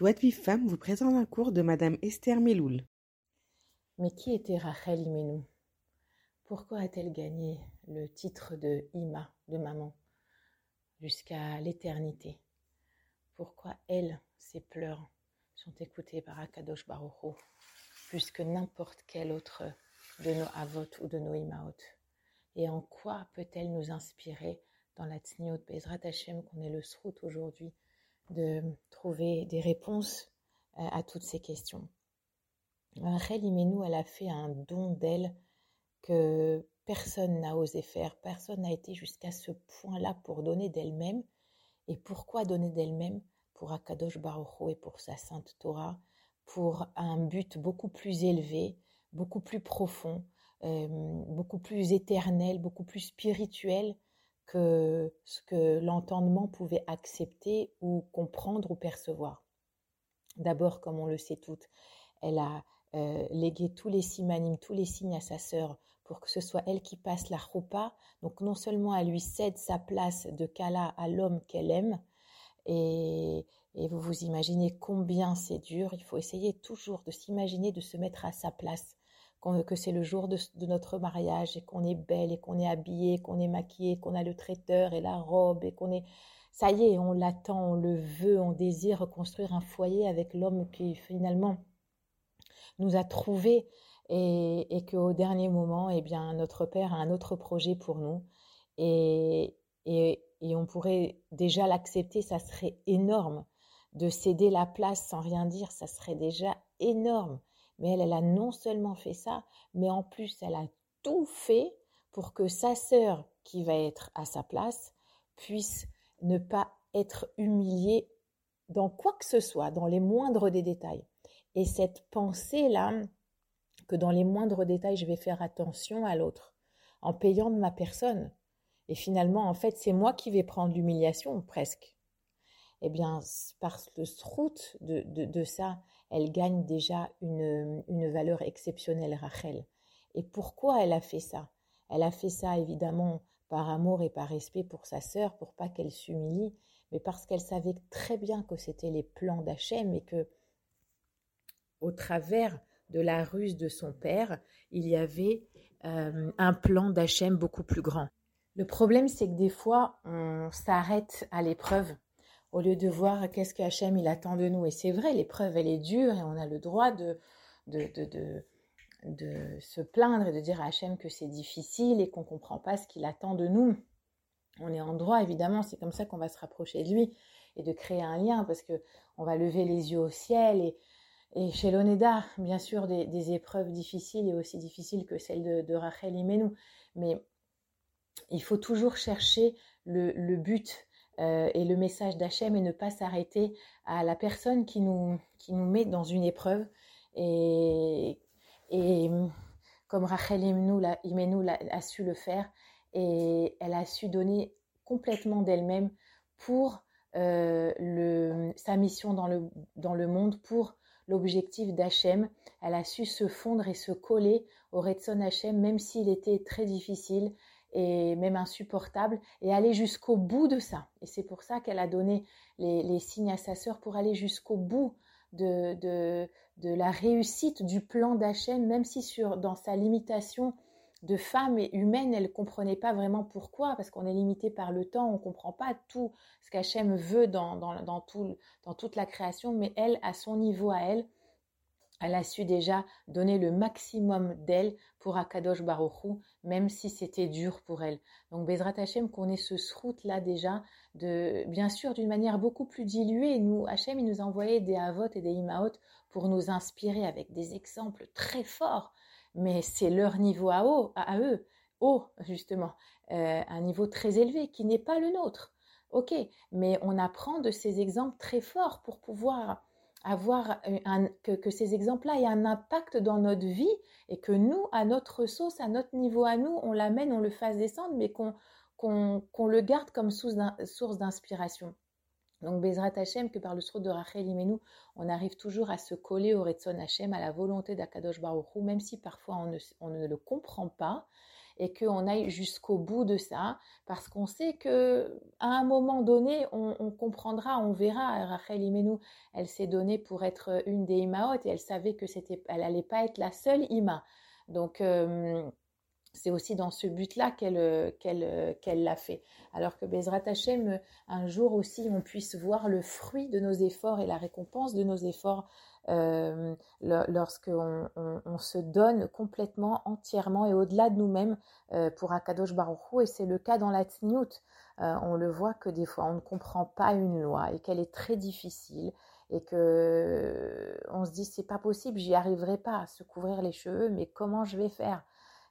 Joie de Femme vous présente un cours de Madame Esther Meloul. Mais qui était Rachel Imenu Pourquoi a-t-elle gagné le titre de Ima, de maman, jusqu'à l'éternité? Pourquoi elle, ses pleurs, sont écoutés par Akadosh Baruch plus que n'importe quel autre de nos avot ou de nos imaot? Et en quoi peut-elle nous inspirer dans la Tzniot Bezrat Hashem qu'on est le srout aujourd'hui de trouver des réponses euh, à toutes ces questions. Rachel Imenu, elle a fait un don d'elle que personne n'a osé faire, personne n'a été jusqu'à ce point-là pour donner d'elle-même. Et pourquoi donner d'elle-même? Pour Akadosh Baruch et pour sa sainte Torah, pour un but beaucoup plus élevé, beaucoup plus profond, euh, beaucoup plus éternel, beaucoup plus spirituel que ce que l'entendement pouvait accepter ou comprendre ou percevoir. D'abord, comme on le sait toutes, elle a euh, légué tous les simanim, tous les signes à sa sœur pour que ce soit elle qui passe la roupa. Donc non seulement elle lui cède sa place de Kala à l'homme qu'elle aime, et, et vous vous imaginez combien c'est dur. Il faut essayer toujours de s'imaginer, de se mettre à sa place que c'est le jour de, notre mariage et qu'on est belle et qu'on est habillée, qu'on est maquillée, qu'on a le traiteur et la robe et qu'on est... Ça y est, on l'attend, on le veut, on désire reconstruire un foyer avec l'homme qui finalement nous a trouvés et, et qu'au dernier moment, eh bien, notre Père a un autre projet pour nous et, et, et on pourrait déjà l'accepter, ça serait énorme. De céder la place sans rien dire, ça serait déjà énorme. Mais elle, elle a non seulement fait ça, mais en plus, elle a tout fait pour que sa sœur, qui va être à sa place, puisse ne pas être humiliée dans quoi que ce soit, dans les moindres des détails. Et cette pensée-là, que dans les moindres détails, je vais faire attention à l'autre, en payant de ma personne. Et finalement, en fait, c'est moi qui vais prendre l'humiliation, presque. Eh bien, par le route de, de ça, elle gagne déjà une, une valeur exceptionnelle, Rachel. Et pourquoi elle a fait ça? Elle a fait ça évidemment par amour et par respect pour sa sœur, pour pas qu'elle s'humilie, mais parce qu'elle savait très bien que c'était les plans d'Hachem et que, au travers de la ruse de son père, il y avait euh, un plan d'Hachem beaucoup plus grand. Le problème, c'est que des fois, on s'arrête à l'épreuve au lieu de voir qu'est-ce que Hachem il attend de nous. Et c'est vrai, l'épreuve elle est dure et on a le droit de, de, de, de, se plaindre et de dire à Hachem que c'est difficile et qu'on ne comprend pas ce qu'il attend de nous. On est en droit, évidemment, c'est comme ça qu'on va se rapprocher de lui et de créer un lien parce que on va lever les yeux au ciel et, et chez l'Oneda, bien sûr, des, épreuves difficiles et aussi difficiles que celles de, de Rachel Imenu. Mais il faut toujours chercher le, le but euh, et le message d'Hachem et ne pas s'arrêter à la personne qui nous, qui nous met dans une épreuve. Et, et comme Rachel Imenu a su le faire, et elle a su donner complètement d'elle-même pour euh, le, sa mission dans le, dans le monde, pour l'objectif d'Hachem. Elle a su se fondre et se coller au Retson Hachem, même s'il était très difficile, et même insupportable, et aller jusqu'au bout de ça. Et c'est pour ça qu'elle a donné les, signes à sa sœur pour aller jusqu'au bout de, de, de, la réussite du plan d'Hachem, même si sur, dans sa limitation de femme et humaine, elle ne comprenait pas vraiment pourquoi, parce qu'on est limité par le temps, on ne comprend pas tout ce qu'Hachem veut dans, dans, dans, tout, dans toute la création, mais elle, à son niveau à elle, elle a su déjà donner le maximum d'elle pour Akadosh Baruchou, même si c'était dur pour elle. Donc Bezrat Hashem, qu'on ait ce srout là déjà, de, bien sûr d'une manière beaucoup plus diluée. Nous, Hashem, il nous a envoyé des avot et des imaot pour nous inspirer avec des exemples très forts, mais c'est leur niveau à, haut, à, eux, haut justement, euh, un niveau très élevé qui n'est pas le nôtre. Ok, mais on apprend de ces exemples très forts pour pouvoir avoir un, que, ces exemples-là aient un impact dans notre vie et que nous, à notre sauce, à notre niveau à nous, on l'amène, on le fasse descendre, mais qu'on le garde comme source d'inspiration. Donc, Bezrat Hashem, que par le srout de Rachel Imenu, on arrive toujours à se coller au Retson Hashem, à la volonté d'Akadosh Baruch même si parfois on ne, on ne, le comprend pas. Et qu'on aille jusqu'au bout de ça, parce qu'on sait que à un moment donné, on, comprendra, on verra. Rachel Imenu, elle s'est donnée pour être une des Imaot et elle savait que c'était, elle allait pas être la seule Ima. Donc euh, c'est aussi dans ce but-là qu'elle qu'elle qu'elle l'a fait. Alors que Bezrat Hashem, un jour aussi, on puisse voir le fruit de nos efforts et la récompense de nos efforts euh, lorsqu'on on, se donne complètement, entièrement et au-delà de nous-mêmes euh, pour Akadosh Baruch et c'est le cas dans la Tzniut. Euh, on le voit que des fois on ne comprend pas une loi et qu'elle est très difficile et que on se dit c'est pas possible, j'y arriverai pas à se couvrir les cheveux, mais comment je vais faire?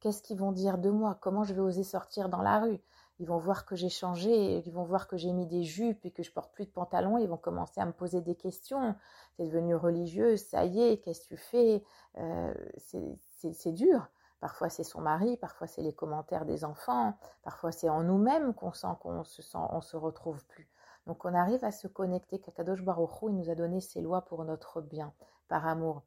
Qu'est-ce qu'ils vont dire de moi? Comment je vais oser sortir dans la rue? Ils vont voir que j'ai changé, ils vont voir que j'ai mis des jupes et que je porte plus de pantalon, ils vont commencer à me poser des questions. C'est devenu religieuse, ça y est, qu'est-ce que tu fais? Euh, C'est dur. Parfois c'est son mari, parfois c'est les commentaires des enfants, parfois c'est en nous-mêmes qu'on sent qu'on se sent, on se retrouve plus. Donc on arrive à se connecter. Kakadosh Baruch il nous a donné ses lois pour notre bien, par amour,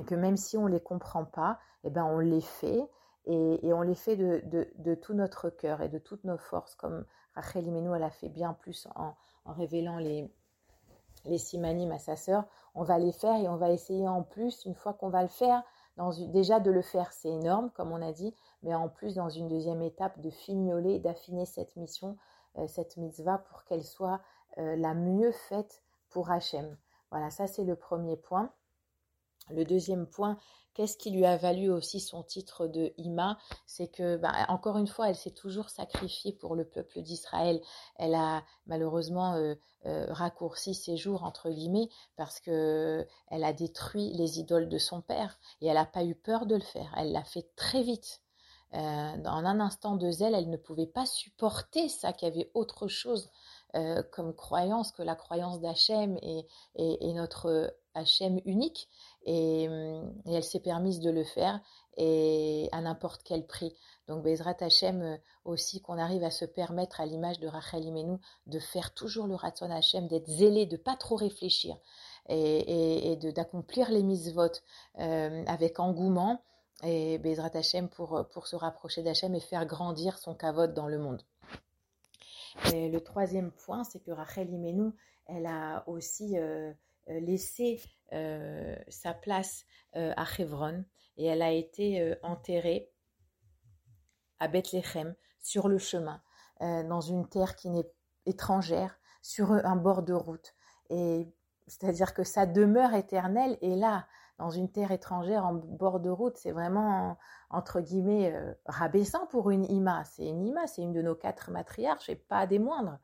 et que même si on les comprend pas, eh ben on les fait et, on les fait de, tout notre cœur et de toutes nos forces, comme Rachel Imenu, elle a fait bien plus en, révélant les, les simanim à sa sœur. On va les faire et on va essayer en plus, une fois qu'on va le faire, déjà de le faire, c'est énorme, comme on a dit, mais en plus, dans une deuxième étape, de fignoler, d'affiner cette mission, euh, cette mitzvah, pour qu'elle soit euh, la mieux faite pour Hachem. Voilà, ça c'est le premier point. Le deuxième point, qu'est-ce qui lui a valu aussi son titre de Ima? C'est que, bah, encore une fois, elle s'est toujours sacrifiée pour le peuple d'Israël. Elle a malheureusement euh, euh, raccourci ses jours, entre guillemets, parce que elle a détruit les idoles de son père et elle n'a pas eu peur de le faire. Elle l'a fait très vite. Euh, en un instant de zèle, elle ne pouvait pas supporter ça, qu'il y avait autre chose comme croyance que la croyance d'Hachem et, notre Hachem unique. Hum, et, elle s'est permise de le faire et à n'importe quel prix. Donc Bezrat Hashem euh, aussi qu'on arrive à se permettre à l'image de Rachel Imenu de faire toujours le Ratzon Hashem, d'être zélé, de pas trop réfléchir et, d'accomplir les mises-votes euh, avec engouement et Bezrat Hashem pour, pour se rapprocher d'Hachem et faire grandir son kavod dans le monde. Et le troisième point, c'est que Rachel Imenu, elle a aussi euh, laissé euh, sa place euh, à Hebron et elle a été enterrée à Bethléem sur le chemin, dans une terre qui n'est étrangère, sur un bord de route. Et c'est-à-dire que sa demeure éternelle est là, dans une terre étrangère en bord de route. C'est vraiment, entre guillemets, rabaissant pour une Ima. C'est une Ima, c'est une de nos quatre matriarches et pas des moindres.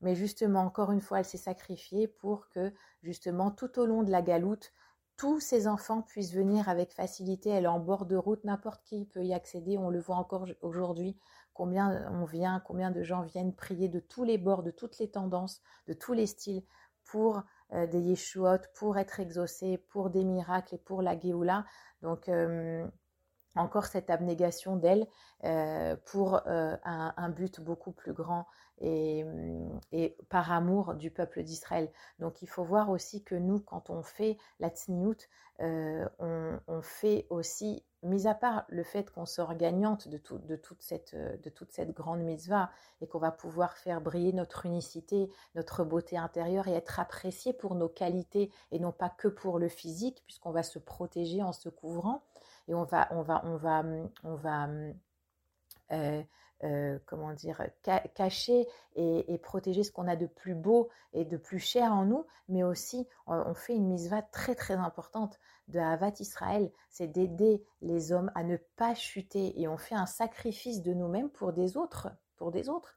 Mais justement, encore une fois, elle s'est sacrifiée pour que, justement, tout au long de la galoute, tous ces enfants puissent venir avec facilité. Elle est en bord de route, n'importe qui peut y accéder. On le voit encore aujourd'hui, combien on vient, combien de gens viennent prier de tous les bords, de toutes les tendances, de tous les styles pour euh, des yeshuot, pour être exaucés, pour des miracles et pour la Géoula. Donc, euh, encore cette abnégation d'elle euh, pour un, but beaucoup plus grand et, et par amour du peuple d'Israël. Donc il faut voir aussi que nous, quand on fait la tsniout, euh, on, fait aussi, mis à part le fait qu'on sort gagnante de, tout, de, toute cette, grande mitzvah et qu'on va pouvoir faire briller notre unicité, notre beauté intérieure et être apprécié pour nos qualités et non pas que pour le physique, puisqu'on va se protéger en se couvrant et on va, on va, on va, on va, euh, euh, comment dire, cacher et, protéger ce qu'on a de plus beau et de plus cher en nous, mais aussi on, fait une misva très très importante de Havat Israël, c'est d'aider les hommes à ne pas chuter et on fait un sacrifice de nous-mêmes pour des autres, pour des autres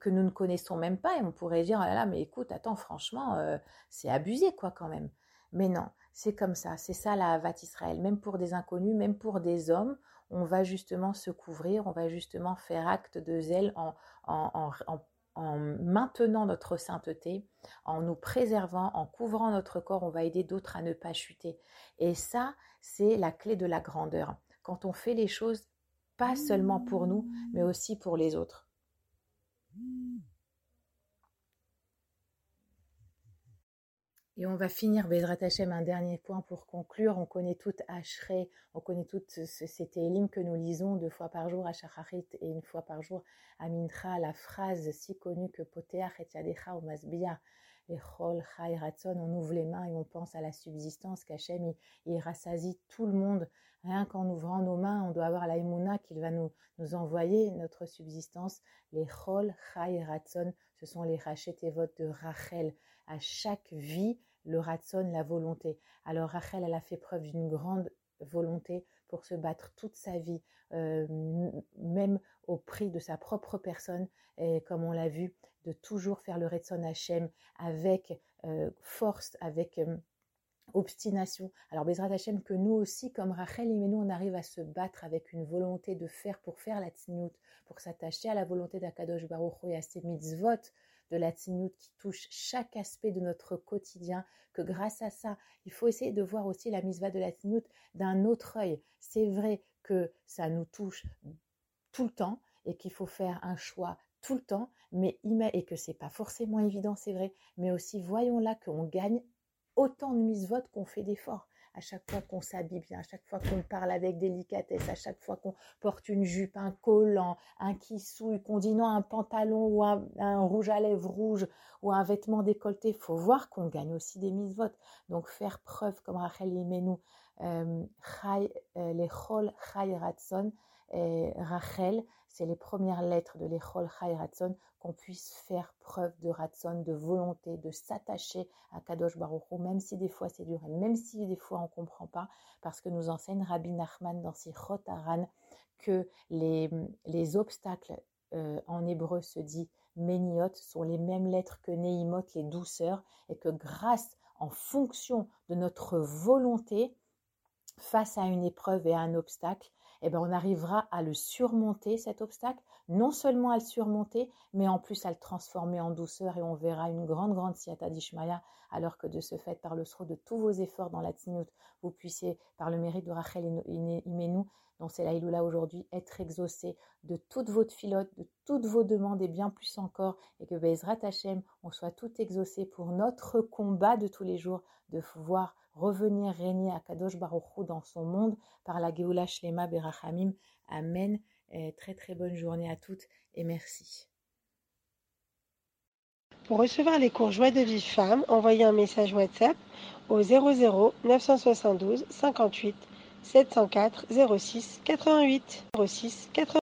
que nous ne connaissons même pas et on pourrait dire ah là là mais écoute attends franchement euh, c'est abusé quoi quand même, mais non c'est comme ça, c'est ça la Havat Israël. Même pour des inconnus, même pour des hommes, on va justement se couvrir, on va justement faire acte de zèle en, en, en, maintenant notre sainteté, en nous préservant, en couvrant notre corps, on va aider d'autres à ne pas chuter. Et ça, c'est la clé de la grandeur. Quand on fait les choses, pas seulement pour nous, mais aussi pour les autres. Et on va finir, Bezrat Hashem, un dernier point pour conclure. On connaît toutes Ashrei, on connaît toutes ces télim que nous lisons deux fois par jour à Shacharit et une fois par jour à Mincha, la phrase si connue que Poteach et Yadecha ou Masbia, Echol, Chai, Ratson, on ouvre les mains et on pense à la subsistance qu'Hachem il, rassasie tout le monde. Rien qu'en ouvrant nos mains, on doit avoir la Emouna qu'il va nous, envoyer, notre subsistance. Les Chol, Chai, Ratson, ce sont les votes de Rachel. À chaque vie, le ratson, la volonté. Alors Rachel, elle a fait preuve d'une grande volonté pour se battre toute sa vie, euh, même au prix de sa propre personne, et comme on l'a vu, de toujours faire le Retson Hachem avec euh, force, avec euh, obstination. Alors Bezrat Hachem, que nous aussi, comme Rachel et nous, on arrive à se battre avec une volonté de faire pour faire la tzniut, pour s'attacher à la volonté d'Akadosh Baruch et à ses mitzvot, de la tignoute qui touche chaque aspect de notre quotidien, que grâce à ça, il faut essayer de voir aussi la misva de la tignoute d'un autre œil. C'est vrai que ça nous touche tout le temps et qu'il faut faire un choix tout le temps, mais et que c'est pas forcément évident, c'est vrai, mais aussi voyons là qu'on gagne autant de mises qu'on fait d'efforts à chaque fois qu'on s'habille bien, à chaque fois qu'on parle avec délicatesse, à chaque fois qu'on porte une jupe, un collant, un kissouille, qu'on dit non un pantalon ou un, rouge à lèvres rouge ou un vêtement décolleté, faut voir qu'on gagne aussi des mises votes. Donc faire preuve comme Rachel Imenu, euh, euh, les chol ratson, et Rachel, c'est les premières lettres de l'échol Chai Ratson, qu'on puisse faire preuve de Ratson, de volonté, de s'attacher à Kadosh Baruch même si des fois c'est dur, et même si des fois on ne comprend pas, parce que nous enseigne Rabbi Nachman dans ses Chotaran que les, les obstacles euh, en hébreu se dit Méniot sont les mêmes lettres que Neimot, les douceurs, et que grâce, en fonction de notre volonté, face à une épreuve et à un obstacle, eh ben, on arrivera à le surmonter, cet obstacle, non seulement à le surmonter, mais en plus à le transformer en douceur et on verra une grande, grande siata d'Ishmaïa, alors que de ce fait, par le sro de tous vos efforts dans la tzniut, vous puissiez, par le mérite de Rachel Imenu, dont c'est la aujourd'hui, être exaucé de toutes vos filotes, de toutes vos demandes et bien plus encore, et que Bezrat Hashem, on soit tout exaucé pour notre combat de tous les jours, de pouvoir revenir régner à Kadosh Baruchou dans son monde par la Geoula Shlema Berachamim. Amen. très très bonne journée à toutes et merci. Pour recevoir les cours Joie de vie femme, envoyez un message WhatsApp au 00 972 58 704 06 88 06 88.